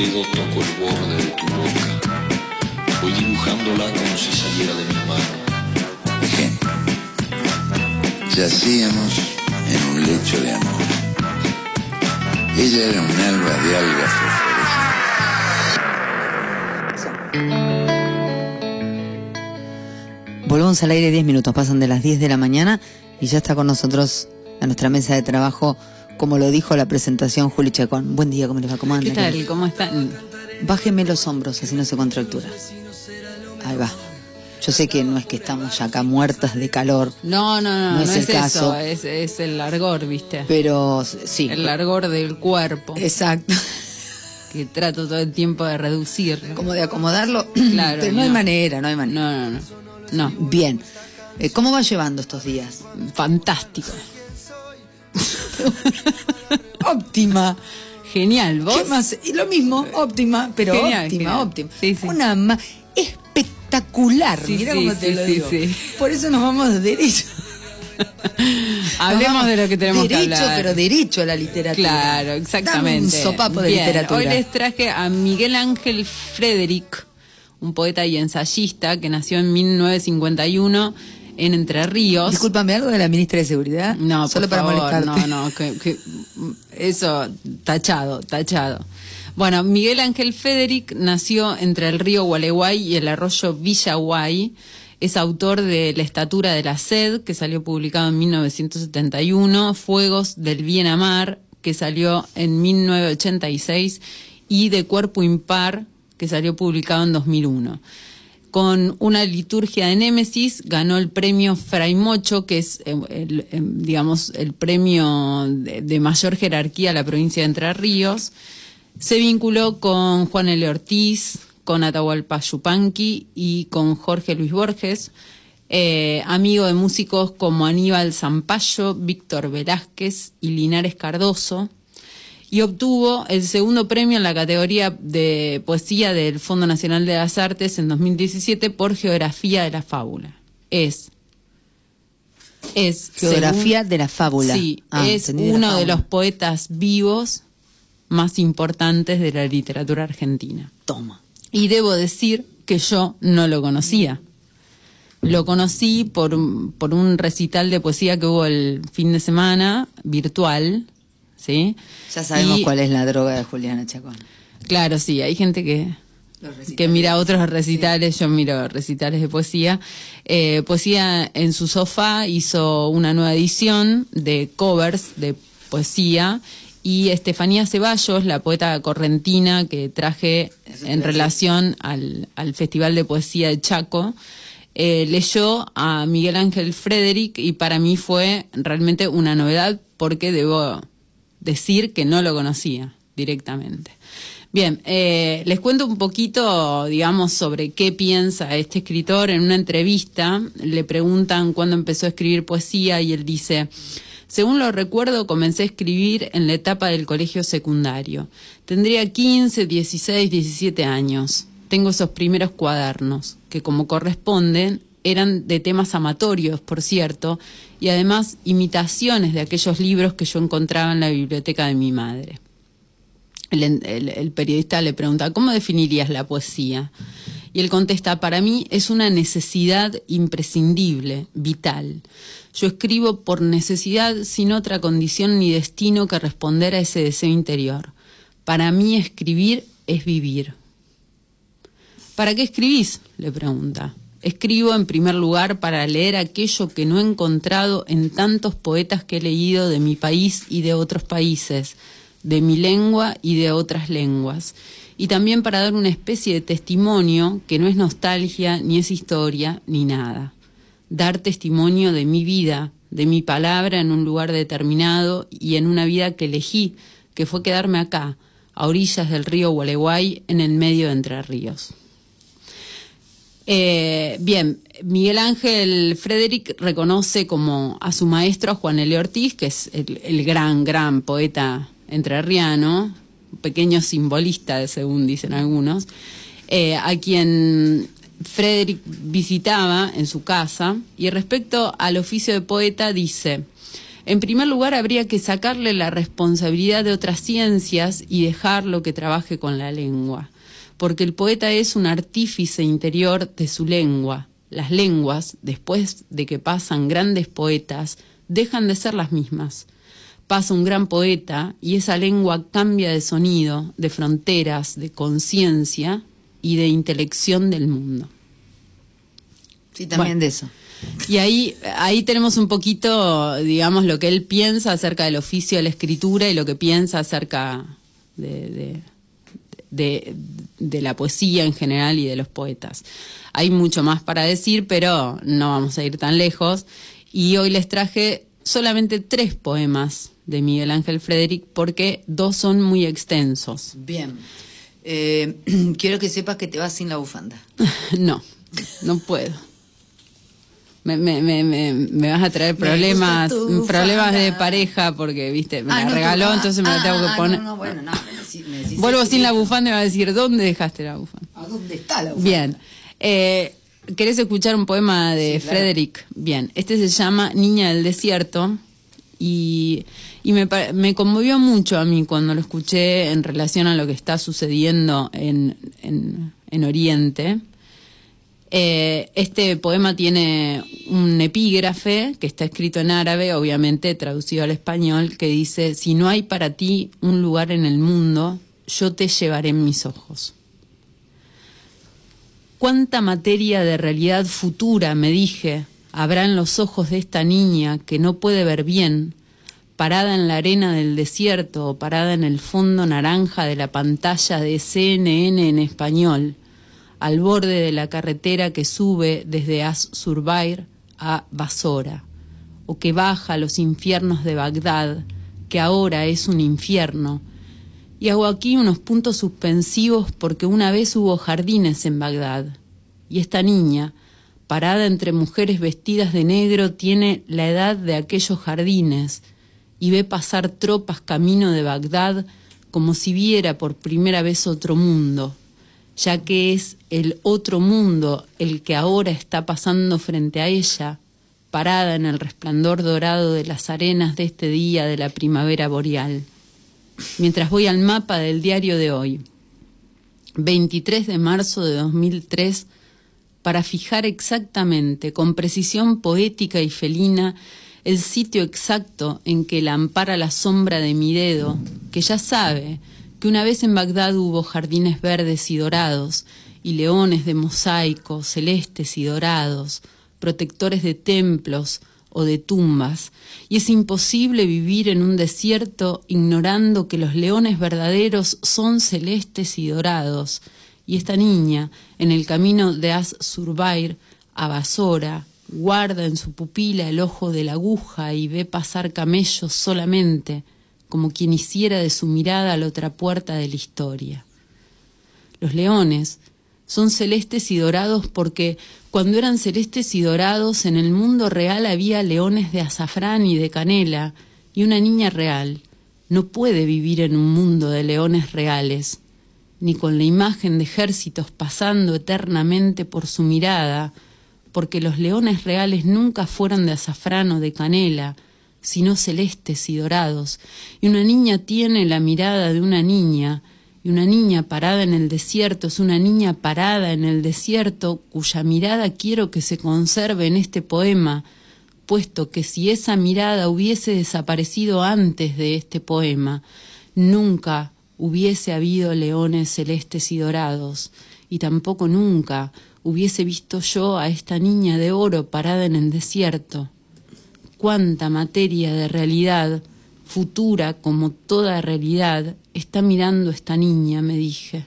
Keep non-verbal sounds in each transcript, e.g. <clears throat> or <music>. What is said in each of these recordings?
dedo toco el borde de tu boca. Voy dibujándola como si saliera de mi mano. Ejemplo. Yacíamos en un lecho de amor. Ella era un alba de algas Volvemos al aire 10 minutos, pasan de las 10 de la mañana y ya está con nosotros a nuestra mesa de trabajo, como lo dijo la presentación Juli Chacón. Buen día, ¿cómo les va? ¿Cómo andan? ¿Qué tal? ¿Cómo están? Bájeme los hombros, así no se contractura. Ahí va. Yo sé que no es que estamos ya acá muertas de calor, No, no, no, No no, es es, el caso. eso, es, es el largor, ¿viste? pero sí. El largor del cuerpo, Exacto. que trato todo el tiempo de reducir. Como de acomodarlo. <clears throat> Claro, pero no, hay manera, no hay manera. No, no, no. No, Bien. Eh, ¿Cómo va llevando estos días? fantástico. <laughs> Óptima. Genial, ¿vos? ¿Qué más? Y lo mismo, óptima, pero Genial, óptima, genial. óptima. Sí, sí. Una ma- espectacular. Sí, Mira cómo te lo digo. Por eso nos vamos derecho. <laughs> Hablemos de lo que tenemos derecho, que hablar. pero derecho a la literatura. Claro, exactamente. Dame un sopapo de Bien, literatura. Hoy les traje a Miguel Ángel Frederick, un poeta y ensayista que nació en 1951 en Entre Ríos. Discúlpame, ¿algo de la ministra de Seguridad? No, Solo por para molestarte. No, no, que, que- eso, tachado, tachado. Bueno, Miguel Ángel Federic nació entre el río Gualeguay y el arroyo Villaguay. Es autor de La estatura de la sed, que salió publicado en 1971, Fuegos del bien amar, que salió en 1986, y De cuerpo impar, que salió publicado en 2001 con una liturgia de Némesis, ganó el premio Fray Mocho, que es, eh, el, eh, digamos, el premio de, de mayor jerarquía a la provincia de Entre Ríos. Se vinculó con Juan L. Ortiz, con Atahualpa Yupanqui y con Jorge Luis Borges. eh, amigo de músicos como Aníbal Zampayo, Víctor Velázquez y Linares Cardoso y obtuvo el segundo premio en la categoría de poesía del Fondo Nacional de las Artes en 2017 por Geografía de la Fábula. Es. Es. Geografía según- de la fábula. Sí, Ah, es de uno de fábula. los poetas vivos más importantes de la literatura argentina. Toma. Y debo decir que yo no lo conocía. Lo conocí por, por un recital de poesía que hubo el fin de semana, virtual, ¿sí? Ya sabemos Y- cuál es la droga de Juliana Chacón. Claro, sí, hay gente que, que mira otros recitales, yo miro recitales de poesía. Eh, poesía en su sofá hizo una nueva edición de covers de poesía y Estefanía Ceballos, la poeta correntina que traje en relación al, al Festival de Poesía de Chaco, eh, leyó a Miguel Ángel Frederick y para mí fue realmente una novedad porque debo decir que no lo conocía directamente. Bien, eh, les cuento un poquito, digamos, sobre qué piensa este escritor. En una entrevista le preguntan cuándo empezó a escribir poesía y él dice, según lo recuerdo, comencé a escribir en la etapa del colegio secundario. Tendría 15, 16, 17 años. Tengo esos primeros cuadernos, que como corresponden, eran de temas amatorios, por cierto, y además imitaciones de aquellos libros que yo encontraba en la biblioteca de mi madre. El, periodista le pregunta, ¿cómo definirías la poesía? Y él contesta, para mí es una necesidad imprescindible, vital. Yo escribo por necesidad sin otra condición ni destino que responder a ese deseo interior. Para mí escribir es vivir. ¿Para qué escribís? le pregunta. Escribo en primer lugar para leer aquello que no he encontrado en tantos poetas que he leído de mi país y de otros países, de mi lengua y de otras lenguas. Y también para dar una especie de testimonio que no es nostalgia, ni es historia, ni nada. Dar testimonio de mi vida, de mi palabra en un lugar determinado y en una vida que elegí, que fue quedarme acá, a orillas del río Gualeguay, en el medio de Entre Ríos. Eh, bien, Miguel Ángel Frederick reconoce como a su maestro Juan L. Ortiz, que es el, el gran, gran poeta entrerriano, pequeño simbolista, según dicen algunos, eh, a quien Frederick visitaba en su casa. Y respecto al oficio de poeta, dice: En primer lugar, habría que sacarle la responsabilidad de otras ciencias y dejarlo que trabaje con la lengua, porque el poeta es un artífice interior de su lengua. Las lenguas, después de que pasan grandes poetas, dejan de ser las mismas. Pasa un gran poeta y esa lengua cambia de sonido, de fronteras, de conciencia y de intelección del mundo. Sí, también Bueno. de eso. Y ahí, ahí tenemos un poquito, digamos, lo que él piensa acerca del oficio de la escritura y lo que piensa acerca de, de, de- de la poesía en general y de los poetas. Hay mucho más para decir, pero no vamos a ir tan lejos. Y hoy les traje solamente tres poemas de Miguel Ángel Frederick porque dos son muy extensos. Bien. Eh, <clears throat> quiero que sepas que te vas sin la bufanda. <laughs> no, no puedo. Me, me, me, me, vas a traer problemas, problemas de pareja porque, viste, me Ah, la no, tú- regaló, ah, entonces me la ah, tengo ah, que poner. No, no, bueno, no. me decís- me decís Vuelvo sin la bufanda y me va a decir, ¿dónde dejaste la bufanda? ¿A dónde está la bufanda? Bien. Eh, ¿Querés escuchar un poema de Sí, claro. Frederick? Bien. Este se llama Niña del Desierto y, y me, me conmovió mucho a mí cuando lo escuché en relación a lo que está sucediendo en, en, en Oriente. Eh, este poema tiene un epígrafe que está escrito en árabe, obviamente traducido al español, que dice, si no hay para ti un lugar en el mundo, yo te llevaré en mis ojos. ¿Cuánta materia de realidad futura, me dije, habrá en los ojos de esta niña que no puede ver bien, parada en la arena del desierto o parada en el fondo naranja de la pantalla de CNN en español, al borde de la carretera que sube desde As-Surbair a Basora, o que baja a los infiernos de Bagdad, que ahora es un infierno, y hago aquí unos puntos suspensivos porque una vez hubo jardines en Bagdad. Y esta niña, parada entre mujeres vestidas de negro, tiene la edad de aquellos jardines y ve pasar tropas camino de Bagdad como si viera por primera vez otro mundo, ya que es el otro mundo el que ahora está pasando frente a ella, parada en el resplandor dorado de las arenas de este día de la primavera boreal. Mientras voy al mapa del diario de hoy, 23 de marzo de 2003, para fijar exactamente, con precisión poética y felina, el sitio exacto en que la ampara la sombra de mi dedo, que ya sabe que una vez en Bagdad hubo jardines verdes y dorados, y leones de mosaico, celestes y dorados, protectores de templos, o de tumbas, y es imposible vivir en un desierto ignorando que los leones verdaderos son celestes y dorados, y esta niña, en el camino de As-Surbair a Basora, guarda en su pupila el ojo de la aguja y ve pasar camellos solamente, como quien hiciera de su mirada la otra puerta de la historia. Los leones son celestes y dorados porque cuando eran celestes y dorados en el mundo real había leones de azafrán y de canela, y una niña real no puede vivir en un mundo de leones reales, ni con la imagen de ejércitos pasando eternamente por su mirada, porque los leones reales nunca fueron de azafrán o de canela, sino celestes y dorados, y una niña tiene la mirada de una niña, y una niña parada en el desierto es una niña parada en el desierto cuya mirada quiero que se conserve en este poema, puesto que si esa mirada hubiese desaparecido antes de este poema, nunca hubiese habido leones celestes y dorados, y tampoco nunca hubiese visto yo a esta niña de oro parada en el desierto. Cuánta materia de realidad, futura como toda realidad, está mirando esta niña, me dije.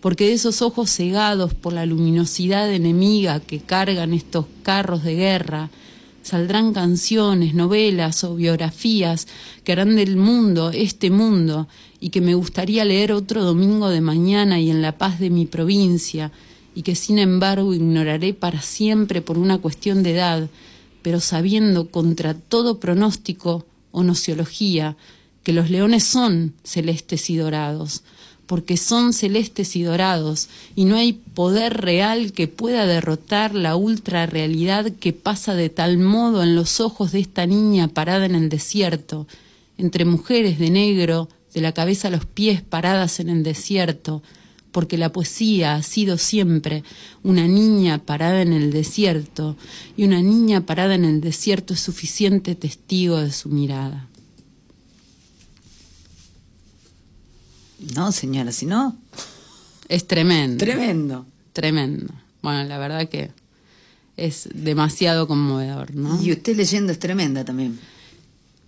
Porque de esos ojos cegados por la luminosidad enemiga que cargan estos carros de guerra, saldrán canciones, novelas o biografías que harán del mundo este mundo y que me gustaría leer otro domingo de mañana y en la paz de mi provincia y que sin embargo ignoraré para siempre por una cuestión de edad, pero sabiendo contra todo pronóstico o nociología que los leones son celestes y dorados, porque son celestes y dorados, y no hay poder real que pueda derrotar la ultra realidad que pasa de tal modo en los ojos de esta niña parada en el desierto, entre mujeres de negro, de la cabeza a los pies paradas en el desierto, porque la poesía ha sido siempre una niña parada en el desierto, y una niña parada en el desierto es suficiente testigo de su mirada. No, señora, si no. Es tremendo. Tremendo. Tremendo. Bueno, la verdad que es demasiado conmovedor, ¿no? Y usted leyendo es tremenda también.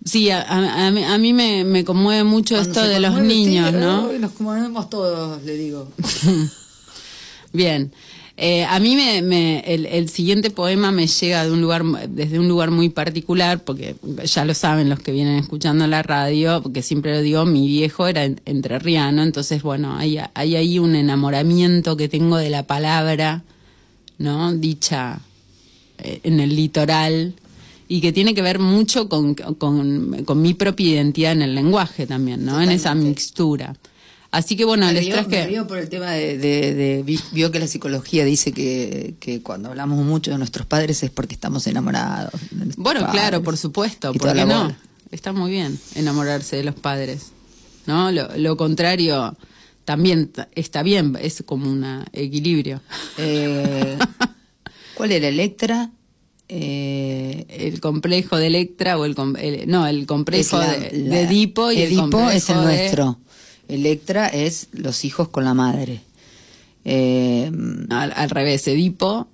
Sí, a, a- a mí, a mí me, me conmueve mucho Cuando esto de los niños, usted, ¿no? nos conmovemos todos, le digo. <laughs> Bien. Eh, a mí me, me- el, el siguiente poema me llega de un lugar, desde un lugar muy particular, porque ya lo saben los que vienen escuchando la radio, porque siempre lo digo, mi viejo era en- entrerriano, entonces bueno, hay, hay ahí un enamoramiento que tengo de la palabra, ¿no? Dicha eh, en el litoral y que tiene que ver mucho con, con, con mi propia identidad en el lenguaje también, ¿no? En esa mixtura. Así que bueno, me, les traje... me río por el tema de, de- de- vi- vio que la psicología dice que, que cuando hablamos mucho de nuestros padres es porque estamos enamorados. de Bueno, padres. claro, por supuesto, Y ¿por toda qué la no? bola. Está muy bien enamorarse de los padres, ¿no? Lo, lo contrario también está bien, es como un equilibrio. Eh, ¿Cuál era Electra? Eh, El complejo de Electra o el, el- no, el complejo la- de, la- de Edipo y el Edipo complejo es el de- nuestro. Electra es los hijos con la madre. Eh, al, al revés, Edipo,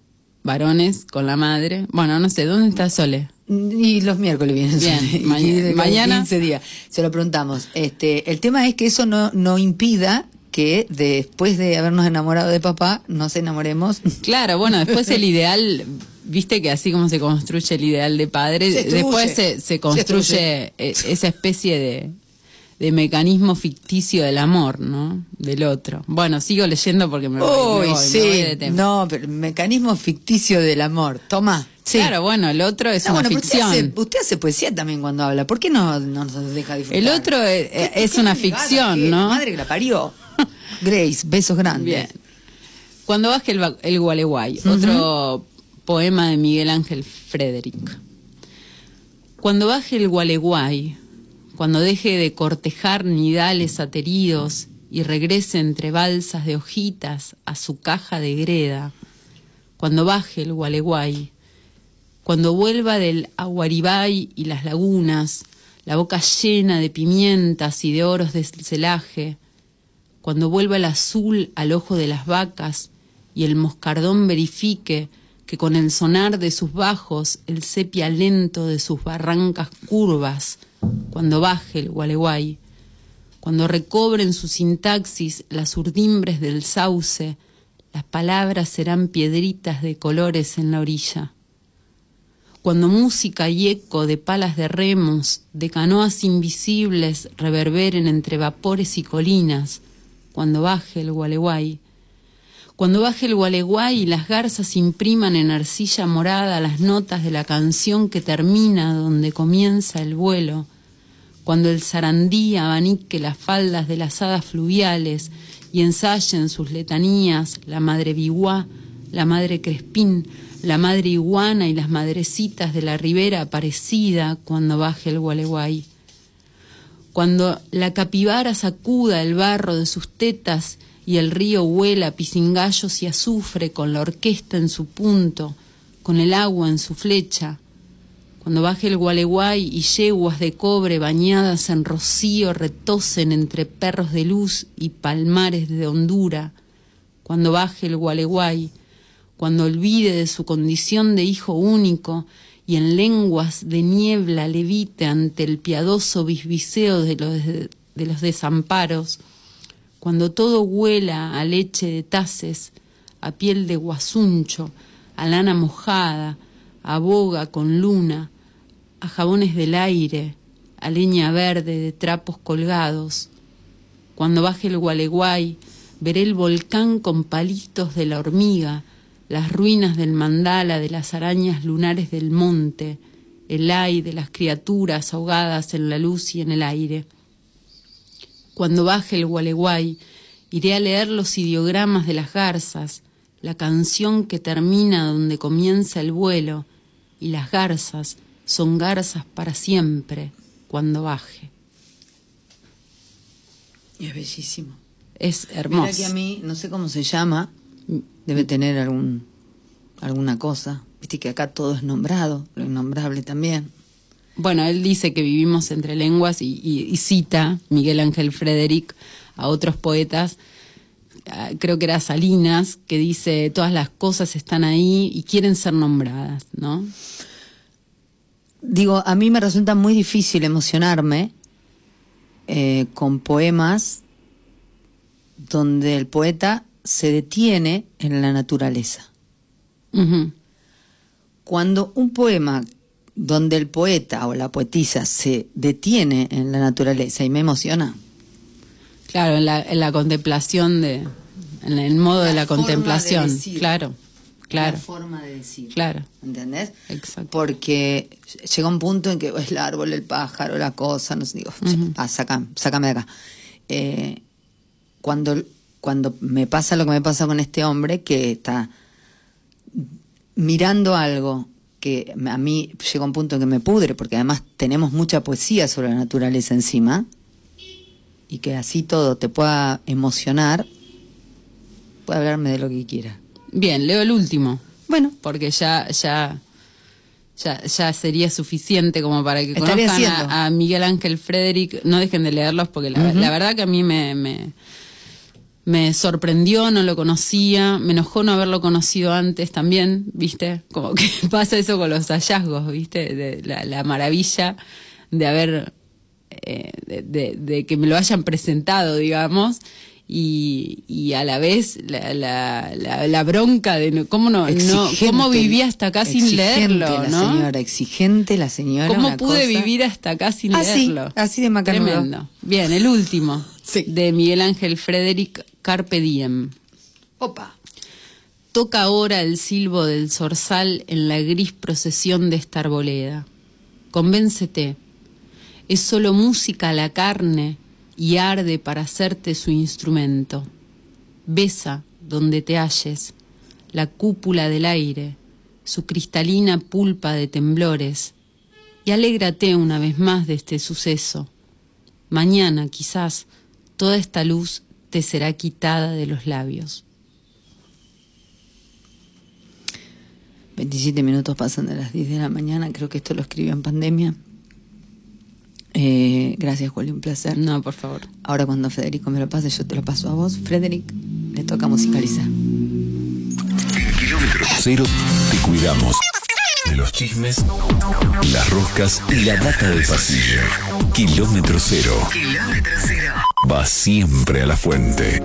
varones con la madre. Bueno, no sé, ¿dónde está Sole? Y los miércoles vienen. Bien, <laughs> Y maña- de cada mañana- 15 días. Se lo preguntamos. Este, el tema es que eso no, no impida que después de habernos enamorado de papá, nos enamoremos. Claro, bueno, después el <laughs> ideal, viste que así como se construye el ideal de padre, Se después se, se construye eh, esa especie de, de mecanismo ficticio del amor, ¿no? Del otro. Bueno, sigo leyendo porque me voy, me Uy, voy, me sí. voy de tema. No, pero el mecanismo ficticio del amor. Toma. Sí. Claro, bueno, el otro es Ah, una bueno, ficción. Usted hace, usted hace poesía también cuando habla. ¿Por qué no, no nos deja disfrutar? El otro es, ¿Qué- es qué una ficción, que es? ¿no? Madre que la parió. <laughs> Grace, besos grandes. Bien. Cuando baje el, el Gualeguay, otro poema de Miguel Ángel Frederick. Cuando baje el Gualeguay, cuando deje de cortejar nidales ateridos y regrese entre balsas de hojitas a su caja de greda, cuando baje el Gualeguay, cuando vuelva del Aguaribay y las lagunas, la boca llena de pimientas y de oros de celaje, cuando vuelva el azul al ojo de las vacas y el moscardón verifique que con el sonar de sus bajos, el sepia lento de sus barrancas curvas, cuando baje el gualeguay, cuando recobren su sintaxis las urdimbres del sauce, las palabras serán piedritas de colores en la orilla. Cuando música y eco de palas de remos, de canoas invisibles reverberen entre vapores y colinas, cuando baje el gualeguay, cuando baje el gualeguay y las garzas impriman en arcilla morada las notas de la canción que termina donde comienza el vuelo, cuando el sarandí abanique las faldas de las hadas fluviales y ensayen sus letanías la madre Biguá, la madre Crespín, la madre iguana y las madrecitas de la ribera aparecida cuando baje el gualeguay. Cuando la capibara sacuda el barro de sus tetas y el río huela pisingallos y azufre con la orquesta en su punto, con el agua en su flecha. Cuando baje el gualeguay y yeguas de cobre bañadas en rocío retosen entre perros de luz y palmares de hondura. Cuando baje el gualeguay, cuando olvide de su condición de hijo único y en lenguas de niebla levite ante el piadoso bisbiseo de los desamparos, cuando todo huela a leche de taces, a piel de guasuncho, a lana mojada, a boga con luna, a jabones del aire, a leña verde de trapos colgados. Cuando baje el gualeguay, veré el volcán con palitos de la hormiga, las ruinas del mandala de las arañas lunares del monte, el ay de las criaturas ahogadas en la luz y en el aire. Cuando baje el gualeguay Iré a leer los ideogramas de las garzas, la canción que termina donde comienza el vuelo, y las garzas son garzas para siempre cuando baje. Y es bellísimo. Es Mira hermoso. que a mí, no sé cómo se llama, debe tener algún alguna cosa. Viste que acá todo es nombrado, lo innombrable también. Bueno, él dice que vivimos entre lenguas y, y- y cita Miguel Ángel Frederick a otros poetas, ah, creo que era Salinas, que dice todas las cosas están ahí y quieren ser nombradas, ¿no? Digo, a mí me resulta muy difícil emocionarme eh, con poemas donde el poeta se detiene en la naturaleza. Cuando un poema donde el poeta o la poetisa se detiene en la naturaleza y me emociona, Claro, en la, en la contemplación de, en el modo de La de contemplación, decir. claro, claro, la forma de decir. claro, ¿Entendés? exacto. Porque llega un punto en que es el árbol, el pájaro, la cosa, no sé, digo, ah, saca- sácame de acá. Eh, cuando, cuando me pasa lo que me pasa con este hombre que está mirando algo que a mí llega un punto en que me pudre, porque además tenemos mucha poesía sobre la naturaleza encima, y que así todo te pueda emocionar, puede hablarme de lo que quiera. Bien, leo el último. Bueno, porque ya ya ya, ya sería suficiente como para que conozcan a, a Miguel Ángel Frederick. No dejen de leerlos porque la, la verdad que a mí me, me, me sorprendió, no lo conocía, me enojó no haberlo conocido antes también, ¿viste? Como que <laughs> pasa eso con los hallazgos, ¿viste? De la, la maravilla de haber, eh, de, de- de que me lo hayan presentado, digamos. Y, y a la vez la, la, bronca de no- cómo no, cómo viví hasta acá sin leerlo, la ¿no? señora, exigente la señora. ¿Cómo pude cosa- vivir hasta acá sin Así, leerlo? así de macanudo. Tremendo. Bien, el último. Sí. De Miguel Ángel Frederick Carpe Diem. Opa. Toca ahora el silbo del zorzal en la gris procesión de esta arboleda. Convéncete. Es solo música la carne y arde para hacerte su instrumento. Besa donde te halles la cúpula del aire, su cristalina pulpa de temblores, y alégrate una vez más de este suceso. Mañana, quizás, toda esta luz te será quitada de los labios. 27 minutos pasan de las 10 de la mañana, creo que esto lo escribió en pandemia. Eh, gracias, Juli, un placer. No, por favor. Ahora cuando Federico me lo pase, yo te lo paso a vos. Frederick, le toca musicalizar. Kilómetro cero te cuidamos los chismes, las roscas y la data del pasillo. Kilómetro cero. Kilómetro cero. Va siempre a la fuente.